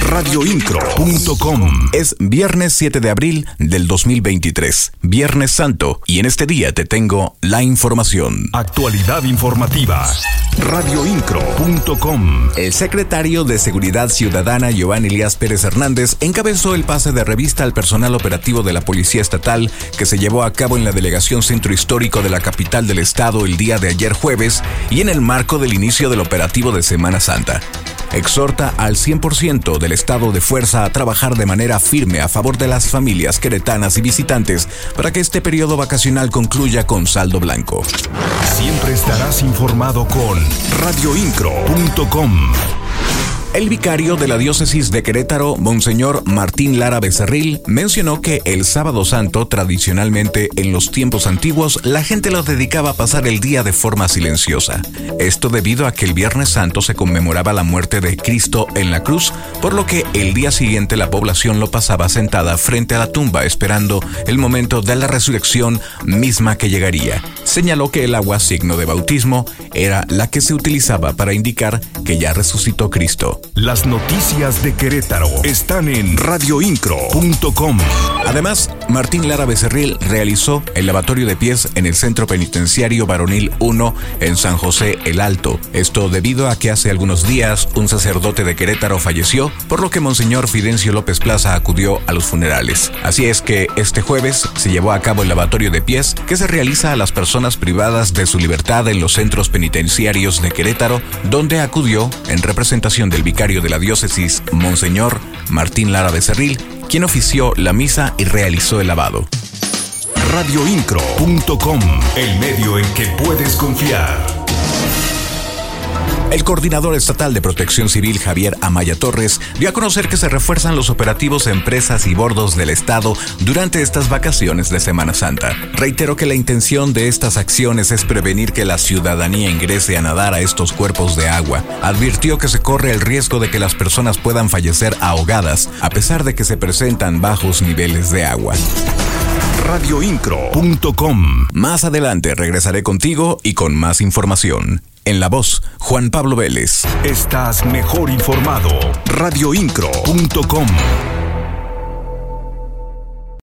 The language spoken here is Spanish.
Radioincro.com Es viernes 7 de abril del 2023, Viernes Santo, y en este día te tengo la información. Actualidad informativa. Radioincro.com El secretario de Seguridad Ciudadana, Giovanni Elías Pérez Hernández, encabezó el pase de revista al personal operativo de la Policía Estatal que se llevó a cabo en la Delegación Centro Histórico de la capital del estado el día de ayer jueves y en el marco del inicio del operativo de Semana Santa exhorta al 100% del estado de fuerza a trabajar de manera firme a favor de las familias queretanas y visitantes para que este periodo vacacional concluya con saldo blanco. Siempre estarás informado con radioincro.com. El vicario de la diócesis de Querétaro, Monseñor Martín Lara Becerril, mencionó que el sábado santo, tradicionalmente en los tiempos antiguos, la gente lo dedicaba a pasar el día de forma silenciosa. Esto debido a que el viernes santo se conmemoraba la muerte de Cristo en la cruz, por lo que el día siguiente la población lo pasaba sentada frente a la tumba esperando el momento de la resurrección misma que llegaría. Señaló que el agua, signo de bautismo, era la que se utilizaba para indicar que ya resucitó Cristo. Las noticias de Querétaro están en radioincro.com. Además, Martín Lara Becerril realizó el lavatorio de pies en el Centro Penitenciario Varonil 1 en San José el Alto. Esto debido a que hace algunos días un sacerdote de Querétaro falleció, por lo que Monseñor Fidencio López Plaza acudió a los funerales. Así es que este jueves se llevó a cabo el lavatorio de pies que se realiza a las personas privadas de su libertad en los centros penitenciarios de Querétaro, donde acudió en representación del vicario de la diócesis, Monseñor Martín Lara Becerril, quien ofició la misa y realizó el lavado. Radioincro.com, el medio en que puedes confiar. El coordinador estatal de protección civil Javier Amaya Torres dio a conocer que se refuerzan los operativos en presas y bordos del estado durante estas vacaciones de Semana Santa. Reiteró que la intención de estas acciones es prevenir que la ciudadanía ingrese a nadar a estos cuerpos de agua. Advirtió que se corre el riesgo de que las personas puedan fallecer ahogadas a pesar de que se presentan bajos niveles de agua radioincro.com. Más adelante regresaré contigo y con más información. En la voz, Juan Pablo Vélez. Estás mejor informado. Radioincro.com.